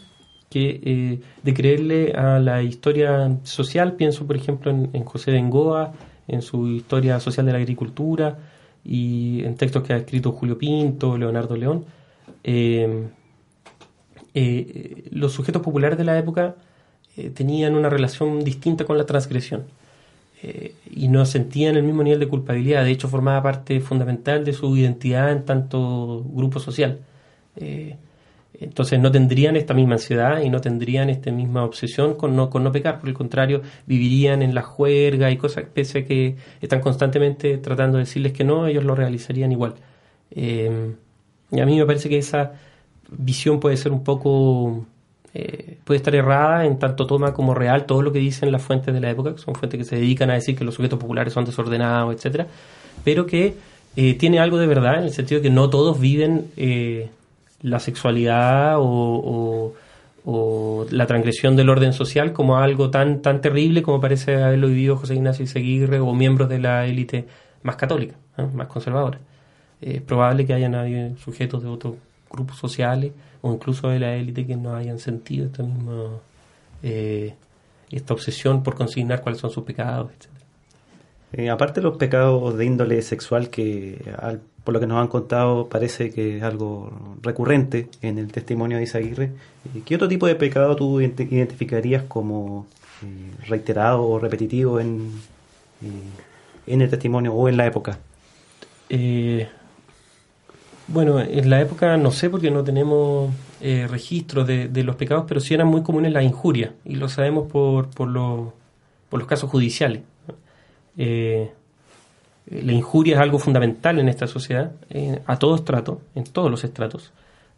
que eh, de creerle a la historia social, pienso por ejemplo en, en José Bengoa, en su historia social de la agricultura y en textos que ha escrito Julio Pinto, Leonardo León, eh, eh, los sujetos populares de la época eh, tenían una relación distinta con la transgresión eh, y no sentían el mismo nivel de culpabilidad. De hecho, formaba parte fundamental de su identidad en tanto grupo social. Entonces no tendrían esta misma ansiedad y no tendrían esta misma obsesión con no, con no pecar. Por el contrario, vivirían en la juerga y cosas, pese a que están constantemente tratando de decirles que no, ellos lo realizarían igual. Eh, y a mí me parece que esa visión puede ser un poco eh, puede estar errada en tanto toma como real todo lo que dicen las fuentes de la época, que son fuentes que se dedican a decir que los sujetos populares son desordenados, etcétera, pero que eh, tiene algo de verdad en el sentido de que no todos viven eh, la sexualidad o, o, la transgresión del orden social como algo tan tan terrible como parece haberlo vivido José Ignacio Seguirre o miembros de la élite más católica, ¿eh? más conservadora. Es probable que hayan habido sujetos de otros grupos sociales o incluso de la élite que no hayan sentido esta misma, eh, esta obsesión por consignar cuáles son sus pecados, etc. Eh, aparte de los pecados de índole sexual, que al- por lo que nos han contado parece que es algo recurrente en el testimonio de Isaguirre, eh, ¿qué otro tipo de pecado tú ident- identificarías como eh, reiterado o repetitivo en, en el testimonio o en la época? Bueno, en la época no sé porque no tenemos registros de, de los pecados, pero sí eran muy comunes las injurias y lo sabemos por, por, lo- por los casos judiciales. Eh, la injuria es algo fundamental en esta sociedad, eh, a todo estrato, en todos los estratos.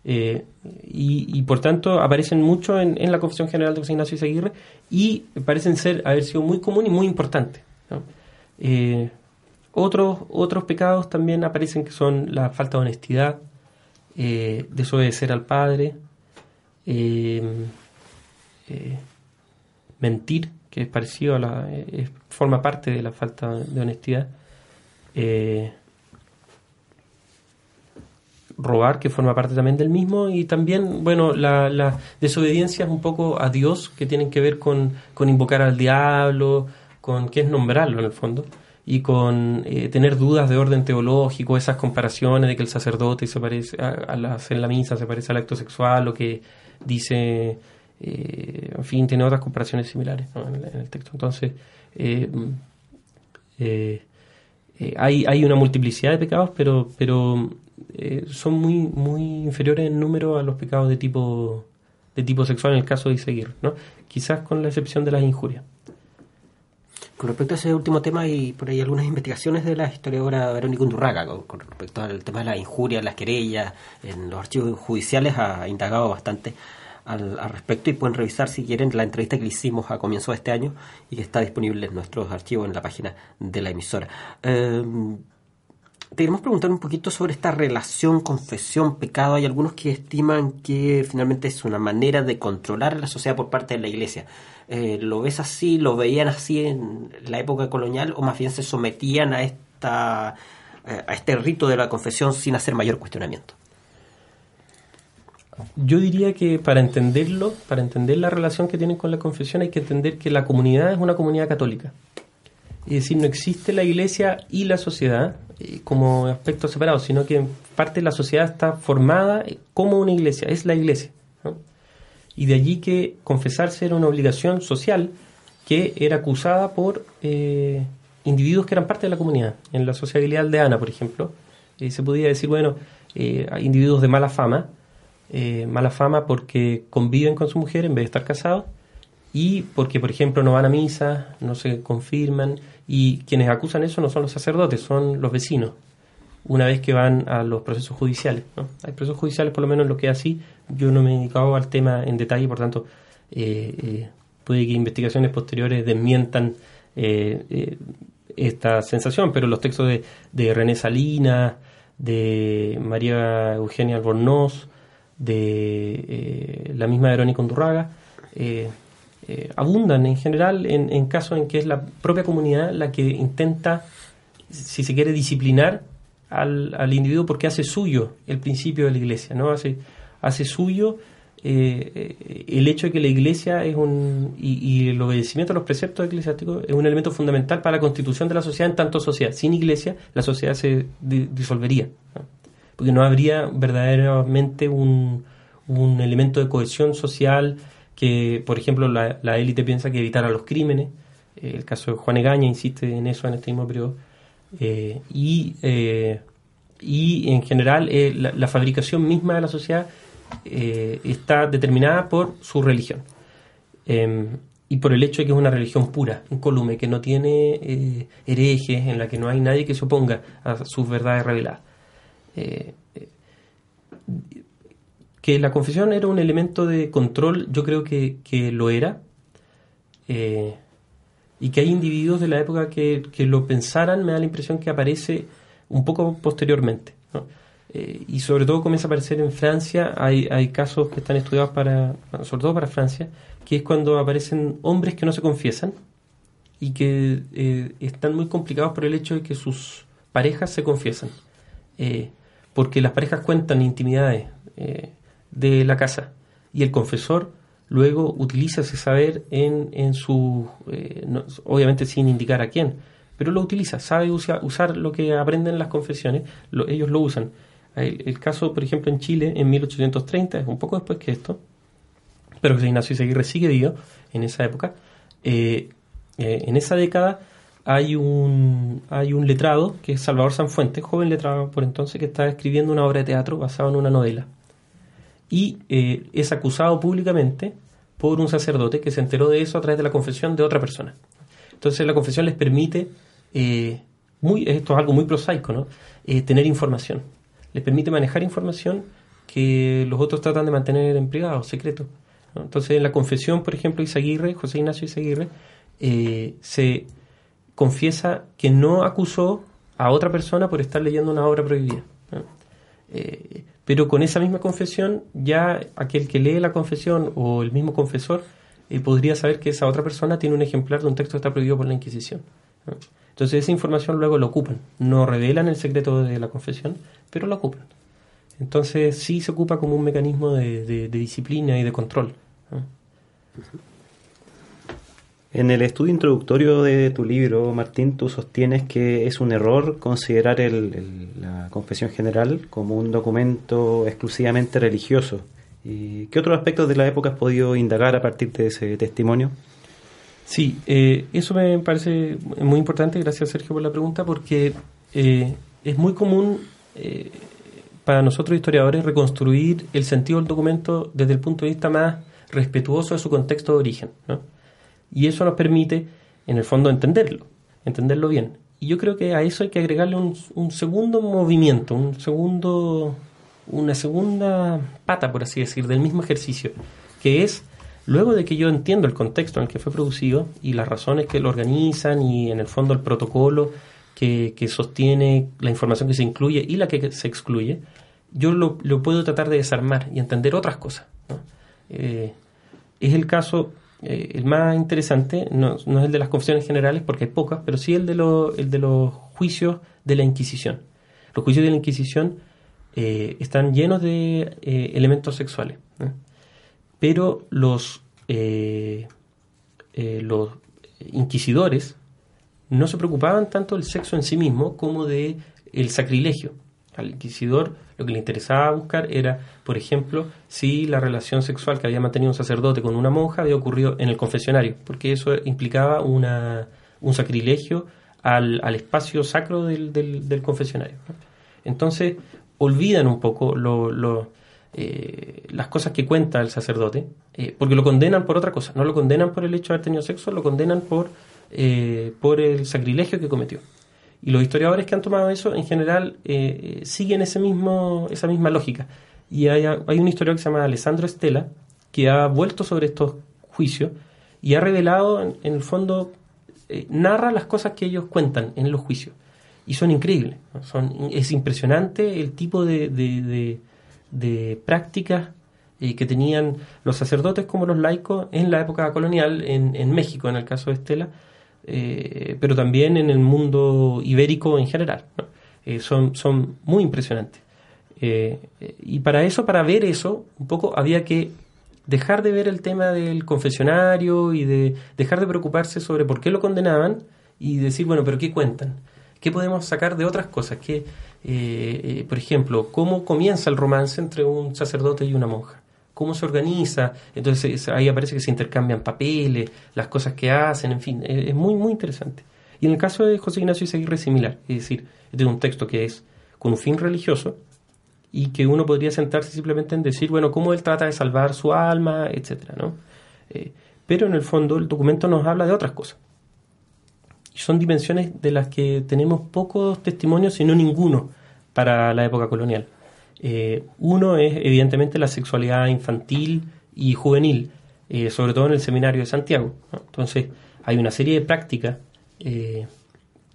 Eh, y, por tanto aparecen mucho en, la Confesión General de José Ignacio Izaguirre y parecen ser haber sido muy común y muy. Eh, otros, otros pecados también aparecen que son la falta de honestidad, desobedecer al padre, mentir, que es parecido a la. Forma parte de la falta de honestidad, eh, robar, que forma parte también del mismo, y también, bueno, la, la desobediencia es un poco a Dios, que tienen que ver con, con invocar al diablo, con qué es nombrarlo en el fondo, y con eh, tener dudas de orden teológico, esas comparaciones de que el sacerdote se parece a, al hacer la misa se parece al acto sexual, lo que dice, eh, en fin, tiene otras comparaciones similares en, el, texto. Entonces, eh, eh, hay, una multiplicidad de pecados, pero, pero son muy, inferiores en número a los pecados de tipo, de tipo sexual en el caso de seguir, ¿no? Quizás con la excepción de las injurias. Con respecto a ese último tema, hay por ahí algunas investigaciones de la historiadora Verónica Undurraga con respecto al tema de las injurias, las querellas, en los archivos judiciales ha indagado bastante al, respecto y pueden revisar si quieren la entrevista que hicimos a comienzo de este año y que está disponible en nuestros archivos en la página de la emisora. Eh, te queremos preguntar un poquito sobre esta relación confesión-pecado. Hay algunos que estiman que finalmente es una manera de controlar la sociedad por parte de la iglesia. Eh, ¿Lo ves así? ¿Lo veían así en la época colonial? ¿O más bien se sometían a, esta, eh, a este rito de la confesión sin hacer mayor cuestionamiento? Yo diría que para entenderlo, para entender la relación que tienen con la confesión, hay que entender que la comunidad es una comunidad católica. Es decir, no existe la iglesia y la sociedad eh, como aspectos separados, sino que parte de la sociedad está formada como una iglesia, es la iglesia. Y de allí que confesarse era una obligación social que era acusada por eh, individuos que eran parte de la comunidad. En la sociabilidad aldeana, por ejemplo, eh, se podía decir, bueno, hay individuos de mala fama, eh, mala fama porque conviven con su mujer en vez de estar casados y porque, por ejemplo, no van a misa, no se confirman y quienes acusan eso no son los sacerdotes, son los vecinos, una vez que van a los procesos judiciales. ¿no? Hay procesos judiciales, por lo menos lo que es así, yo no me he dedicado al tema en detalle, por tanto, eh, eh, puede que investigaciones posteriores desmientan eh, esta sensación, pero los textos de, de René Salinas, de María Eugenia Albornoz, de eh, la misma Verónica Undurraga, eh, eh, abundan en general en, en, casos en que es la propia comunidad la que intenta, si se quiere, disciplinar al, al individuo porque hace suyo el principio de la iglesia, ¿no? Hace, hace suyo el hecho de que la iglesia es un. Y, el obedecimiento a los preceptos eclesiásticos es un elemento fundamental para la constitución de la sociedad en tanto sociedad. Sin iglesia, la sociedad se di, disolvería. Porque no habría verdaderamente un, un, elemento de cohesión social que, por ejemplo, la, la élite piensa que evitara los crímenes. Eh, el caso de Juan Egaña insiste en eso en este mismo periodo. Eh, y, eh, y, en general, la, fabricación misma de la sociedad está determinada por su religión. Em, y por el hecho de que es una religión pura, incolume, que no tiene herejes, en la que no hay nadie que se oponga a sus verdades reveladas. Eh, que la confesión era un elemento de control, yo creo que, que lo era, eh, y que hay individuos de la época que, que, lo pensaran, me da la impresión que aparece un poco posteriormente. Eh, y sobre todo comienza a aparecer en Francia, hay, hay casos que están estudiados para, sobre todo para Francia, que es cuando aparecen hombres que no se confiesan y que eh, están muy complicados por el hecho de que sus parejas se confiesan. Eh, porque las parejas cuentan intimidades eh, de la casa y el confesor luego utiliza ese saber en, en su, eh, obviamente sin indicar a quién, pero lo utiliza, sabe usa- usar lo que aprenden las confesiones, lo- ellos lo usan. El, caso, por ejemplo, en Chile, en 1830, es un poco después que esto, pero José Ignacio Izaguirre sigue vivo en esa época. eh, en esa década hay un, hay un letrado que es Salvador Sanfuentes, joven letrado por entonces, que está escribiendo una obra de teatro basada en una novela. Y eh, es acusado públicamente por un sacerdote que se enteró de eso a través de la confesión de otra persona. Entonces la confesión les permite, eh, muy, esto es algo muy prosaico, ¿no? Eh, tener información. Les permite manejar información que los otros tratan de mantener en privado, secreto. Entonces en la confesión, por ejemplo, Izaguirre, José Ignacio Izaguirre, eh, se confiesa que no acusó a otra persona por estar leyendo una obra prohibida. Eh, pero con esa misma confesión, ya aquel que lee la confesión o el mismo confesor eh, podría saber que esa otra persona tiene un ejemplar de un texto que está prohibido por la Inquisición. ¿no? Entonces esa información luego lo ocupan. No revelan el secreto de la confesión, pero lo ocupan. Entonces sí se ocupa como un mecanismo de disciplina y de control. ¿no? En el estudio introductorio de tu libro, Martín, tú sostienes que es un error considerar el- la confesión general como un documento exclusivamente religioso. ¿Y ¿Qué otros aspectos de la época has podido indagar a partir de ese testimonio? Sí, eh, eso me parece muy importante, gracias Sergio por la pregunta, porque eh, es muy común eh, para nosotros historiadores reconstruir el sentido del documento desde el punto de vista más respetuoso de su contexto de origen. ¿no? Y eso nos permite, en el fondo, entenderlo, entenderlo bien. Y yo creo que a eso hay que agregarle un, un segundo movimiento, un segundo, una segunda pata, por así decir, del mismo ejercicio, que es, luego de que yo entiendo el contexto en el que fue producido y las razones que lo organizan y en el fondo el protocolo que, sostiene la información que se incluye y la que se excluye, yo lo, puedo tratar de desarmar y entender otras cosas. Eh, es el caso, eh, el más interesante, no, es el de las confesiones generales, porque hay pocas, pero sí el de, lo- de los juicios de la Inquisición. Los juicios de la Inquisición eh, están llenos de eh, elementos sexuales, pero los, los inquisidores no se preocupaban tanto del sexo en sí mismo como de el sacrilegio. Al inquisidor lo que le interesaba buscar era, por ejemplo, si la relación sexual que había mantenido un sacerdote con una monja había ocurrido en el confesionario, porque eso implicaba una, un sacrilegio al, al espacio sacro del, del- confesionario. Entonces, olvidan un poco lo, eh, las cosas que cuenta el sacerdote, eh, porque lo condenan por otra cosa. No lo condenan por el hecho de haber tenido sexo, lo condenan por, eh, por el sacrilegio que cometió. Y los historiadores que han tomado eso, en general, eh, eh, siguen ese mismo, esa misma lógica. Y hay, hay un historiador que se llama Alessandro Estela, que ha vuelto sobre estos juicios y ha revelado, en, el fondo, eh, narra las cosas que ellos cuentan en los juicios. Y son increíbles. Son, es impresionante el tipo de, de, de- prácticas que tenían los sacerdotes como los laicos en la época colonial en, en México, en el caso de Estela, eh, pero también en el mundo ibérico en general. Eh, son, son muy impresionantes. Eh, y para eso, para ver eso, un poco había que dejar de ver el tema del confesionario y de dejar de preocuparse sobre por qué lo condenaban y decir, bueno, pero ¿qué cuentan? ¿Qué podemos sacar de otras cosas? Que, por ejemplo, ¿cómo comienza el romance entre un sacerdote y una monja? ¿Cómo se organiza? Entonces ahí aparece que se intercambian papeles, las cosas que hacen, en fin, es, es muy, muy interesante. Y en el caso de José Ignacio Izaguirre es similar, es decir, este es un texto que es con un fin religioso y que uno podría sentarse simplemente en decir, bueno, cómo él trata de salvar su alma, etcétera, ¿no? Eh, pero en el fondo el documento nos habla de otras cosas. Y son dimensiones de las que tenemos pocos testimonios, si no ninguno, para la época colonial. Eh, uno es evidentemente la sexualidad infantil y juvenil, eh, sobre todo en el seminario de Santiago. Entonces hay una serie de prácticas eh,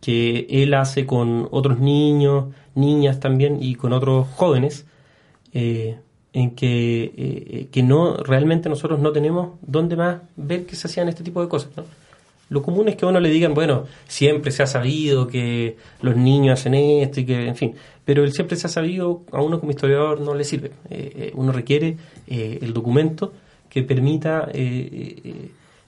que él hace con otros niños, niñas también y con otros jóvenes, eh, en que, que no realmente nosotros no tenemos dónde más ver que se hacían este tipo de cosas. Lo común es que a uno le digan, bueno, siempre se ha sabido que los niños hacen esto y que, en fin, pero el siempre se ha sabido a uno como historiador no le sirve. Eh, eh, uno requiere eh, el documento que permita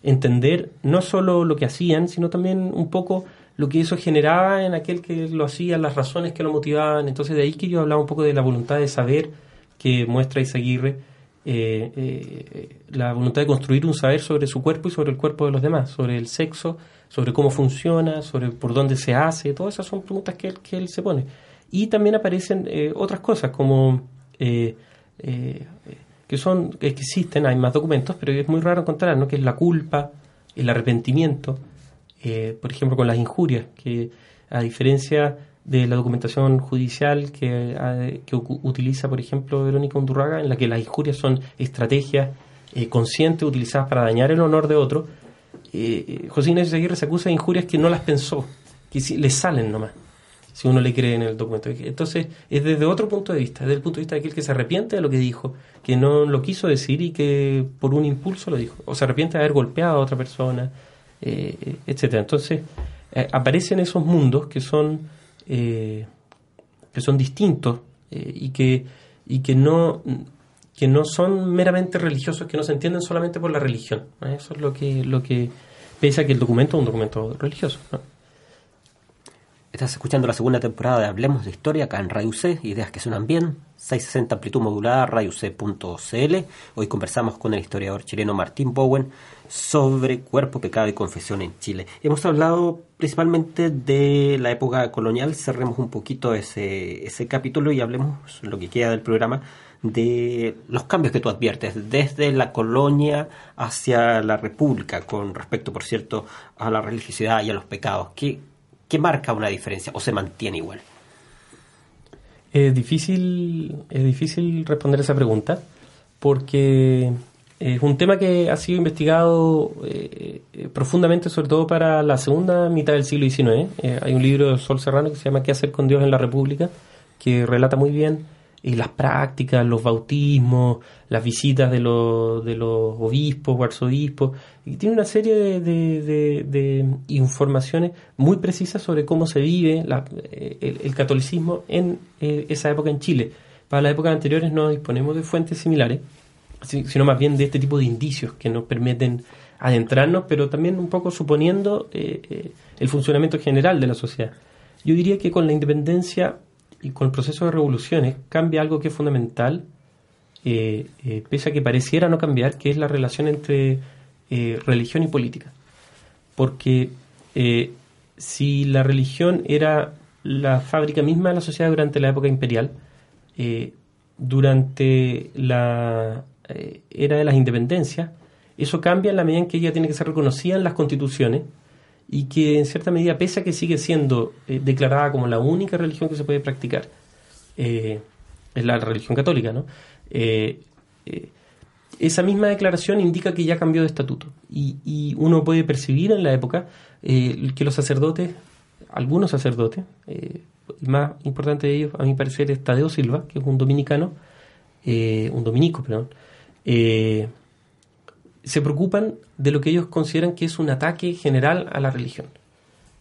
entender no solo lo que hacían, sino también un poco lo que eso generaba en aquel que lo hacía, las razones que lo motivaban. Entonces de ahí que yo hablaba un poco de la voluntad de saber que muestra Isaguirre, eh, eh, la voluntad de construir un saber sobre su cuerpo y sobre el cuerpo de los demás, sobre el sexo, sobre cómo funciona, sobre por dónde se hace, todas esas son preguntas que él, se pone. Y también aparecen eh, otras cosas como... Eh, eh, que son que existen, hay más documentos, pero es muy raro encontrar, ¿no? que es la culpa, el arrepentimiento, por ejemplo, con las injurias, que a diferencia de la documentación judicial que, eh, que utiliza, por ejemplo, Verónica Undurraga, en la que las injurias son estrategias eh, conscientes utilizadas para dañar el honor de otro, eh, eh, José Ignacio Aguirre se acusa de injurias que no las pensó, que sí, le salen nomás, si uno le cree en el documento. Entonces, es desde otro punto de vista, desde el punto de vista de aquel que se arrepiente de lo que dijo, que no lo quiso decir y que por un impulso lo dijo, o se arrepiente de haber golpeado a otra persona, eh, etcétera. Entonces, aparecen esos mundos que son eh, que son distintos eh, y que y que no que no son meramente religiosos, que no se entienden solamente por la religión. Eso es lo que lo que pese que el documento es un documento religioso. Estás escuchando la segunda temporada de Hablemos de Historia acá en Radio C, ideas que suenan bien, 660 amplitud modulada, radioc.cl. Hoy conversamos con el historiador chileno Martín Bowen sobre cuerpo, pecado y confesión en Chile. Hemos hablado principalmente de la época colonial, cerremos un poquito ese, ese capítulo y hablemos lo que queda del programa de los cambios que tú adviertes desde la colonia hacia la república con respecto, por cierto, a la religiosidad y a los pecados. ¿Qué, ¿Qué marca una diferencia o se mantiene igual? Es difícil, es difícil responder esa pregunta porque es un tema que ha sido investigado eh, eh, profundamente, sobre todo para la segunda mitad del siglo XIX. Eh, hay un libro de Sol Serrano que se llama ¿Qué hacer con Dios en la República? que relata muy bien eh, las prácticas, los bautismos, las visitas de los, de los obispos o arzobispos, y tiene una serie de, de- informaciones muy precisas sobre cómo se vive eh, el, catolicismo en eh, esa época en Chile. Para las épocas anteriores no disponemos de fuentes similares, si- sino más bien de este tipo de indicios que nos permiten adentrarnos, pero también un poco suponiendo eh, el funcionamiento general de la sociedad. Yo diría que con la independencia y con el proceso de revoluciones cambia algo que es fundamental, eh, eh, pese a que pareciera no cambiar, que es la relación entre eh, religión y política. Porque si la religión era la fábrica misma de la sociedad durante la época imperial, durante la era de las independencias, eso cambia en la medida en que ella tiene que ser reconocida en las constituciones y que en cierta medida, pese a que sigue siendo eh, declarada como la única religión que se puede practicar, eh, es la religión católica, ¿no? Eh, esa misma declaración indica que ya cambió de estatuto y, y uno puede percibir en la época que los sacerdotes, algunos sacerdotes, el más importante de ellos, a mi parecer, es Tadeo Silva, que es un dominicano, un dominico, perdón, eh, se preocupan de lo que ellos consideran que es un ataque general a la religión.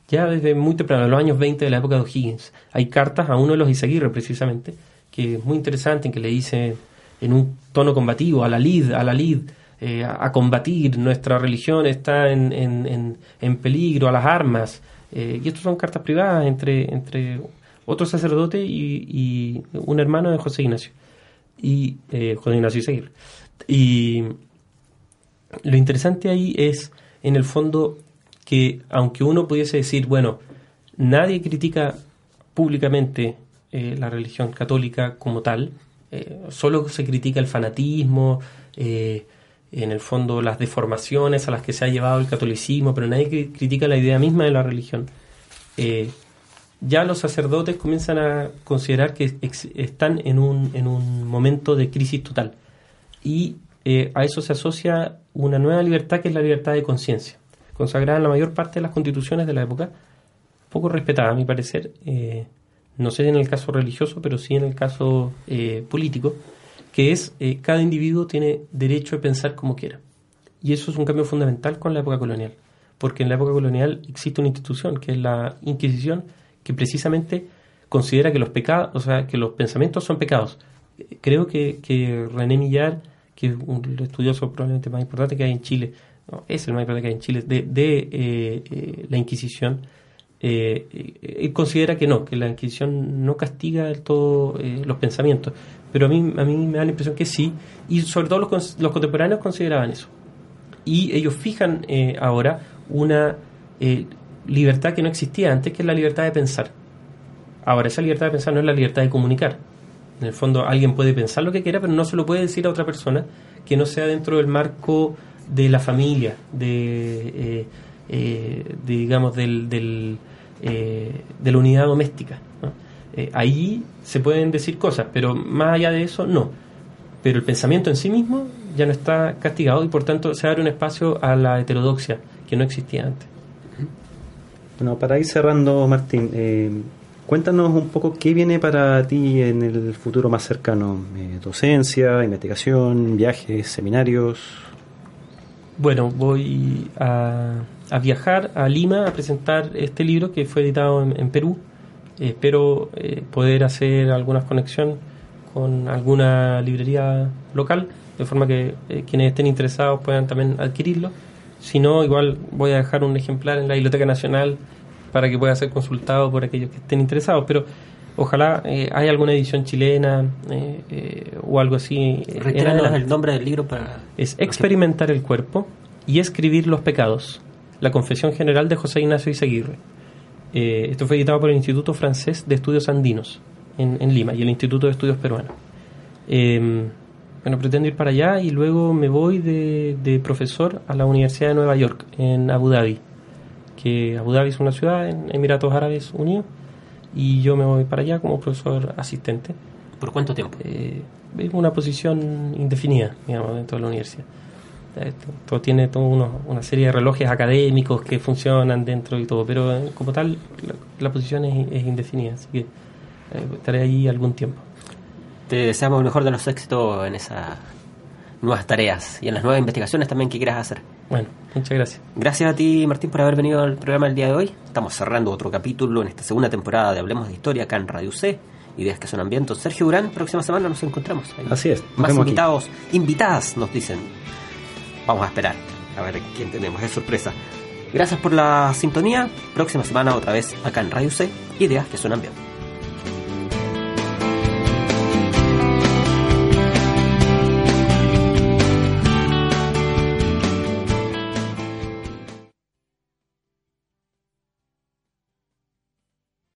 Ya desde muy temprano, en los años 20 de la época de O'Higgins, hay cartas a uno de los Izaguirre, precisamente, que es muy interesante, en que le dice en un tono combativo a la lid, a la lid, eh, a, combatir, nuestra religión está en, en, en, en peligro, a las armas. Eh, y estas son cartas privadas entre, entre otro sacerdote y, un hermano de José Ignacio, y eh, José Ignacio Izaguirre. Y lo interesante ahí es, en el fondo, que aunque uno pudiese decir, bueno, nadie critica públicamente eh, la religión católica como tal, eh, solo se critica el fanatismo, eh, en el fondo las deformaciones a las que se ha llevado el catolicismo, pero nadie cri- critica la idea misma de la religión. Ya los sacerdotes comienzan a considerar que están en un, en un momento de crisis total. Y eh, a eso se asocia una nueva libertad que es la libertad de conciencia, consagrada en la mayor parte de las constituciones de la época, poco respetada a mi parecer, eh, no sé en el caso religioso, pero sí en el caso eh, político, que es cada individuo tiene derecho a pensar como quiera. Y eso es un cambio fundamental con la época colonial, porque en la época colonial existe una institución, que es la Inquisición, que precisamente considera que los pecados, o sea, que los pensamientos son pecados. Creo que, que René Millar, que es un estudioso probablemente más importante que hay en Chile, no, es el más importante que hay en Chile, de, de eh, eh, la Inquisición, eh, considera que no, que la Inquisición no castiga del todo los pensamientos, pero a mí, a mí me da la impresión que sí, y sobre todo los, los contemporáneos consideraban eso. Y ellos fijan ahora una libertad que no existía antes, que es la libertad de pensar. Ahora, esa libertad de pensar no es la libertad de comunicar. En el fondo, alguien puede pensar lo que quiera, pero no se lo puede decir a otra persona que no sea dentro del marco de la familia, de, eh, eh, digamos, del, del, eh, la unidad doméstica. ahí se pueden decir cosas, pero más allá de eso, no. Pero el pensamiento en sí mismo ya no está castigado y por tanto se abre un espacio a la heterodoxia que no existía antes. Bueno, para ir cerrando, Martín, cuéntanos un poco qué viene para ti en el futuro más cercano. Eh, docencia, investigación, viajes, seminarios. Bueno, voy a, a viajar a Lima a presentar este libro que fue editado en, Perú. Espero eh, poder hacer alguna conexión con alguna librería local, de forma que eh, quienes estén interesados puedan también adquirirlo. Si no, igual voy a dejar un ejemplar en la Biblioteca Nacional para que pueda ser consultado por aquellos que estén interesados. Pero ojalá eh, haya alguna edición chilena eh, eh, o algo así. eh, Reiteranos en- el nombre del libro para... es experimentar el cuerpo y escribir los pecados. La Confesión General de José Ignacio Izaguirre. Esto fue editado por el Instituto Francés de Estudios Andinos en, en Lima y el Instituto de Estudios Peruanos. Eh, bueno, pretendo ir para allá y luego me voy de, de profesor a la Universidad de Nueva York, en Abu Dhabi. Que Abu Dhabi es una ciudad en Emiratos Árabes Unidos y yo me voy para allá como profesor asistente. ¿Por cuánto tiempo? Eh, es una posición indefinida, digamos, dentro de la universidad. Todo tiene toda uno- una serie de relojes académicos que funcionan dentro y todo, pero eh, como tal, la, la posición es, es indefinida, así que eh, estaré ahí algún tiempo. Te deseamos el mejor de los éxitos en esas nuevas tareas y en las nuevas investigaciones también que quieras hacer. Bueno, muchas gracias. Gracias a ti, Martín, por haber venido al programa el día de hoy. Estamos cerrando otro capítulo en esta segunda temporada de Hablemos de Historia acá en Radio C. Ideas que son ambientes. Sergio Durán, próxima semana nos encontramos. Ahí. Así es, Más aquí. invitados, invitadas, nos dicen. Vamos a esperar a ver quién tenemos. Es sorpresa. Gracias por la sintonía. Próxima semana otra vez acá en Radio C. Ideas que son ambientes.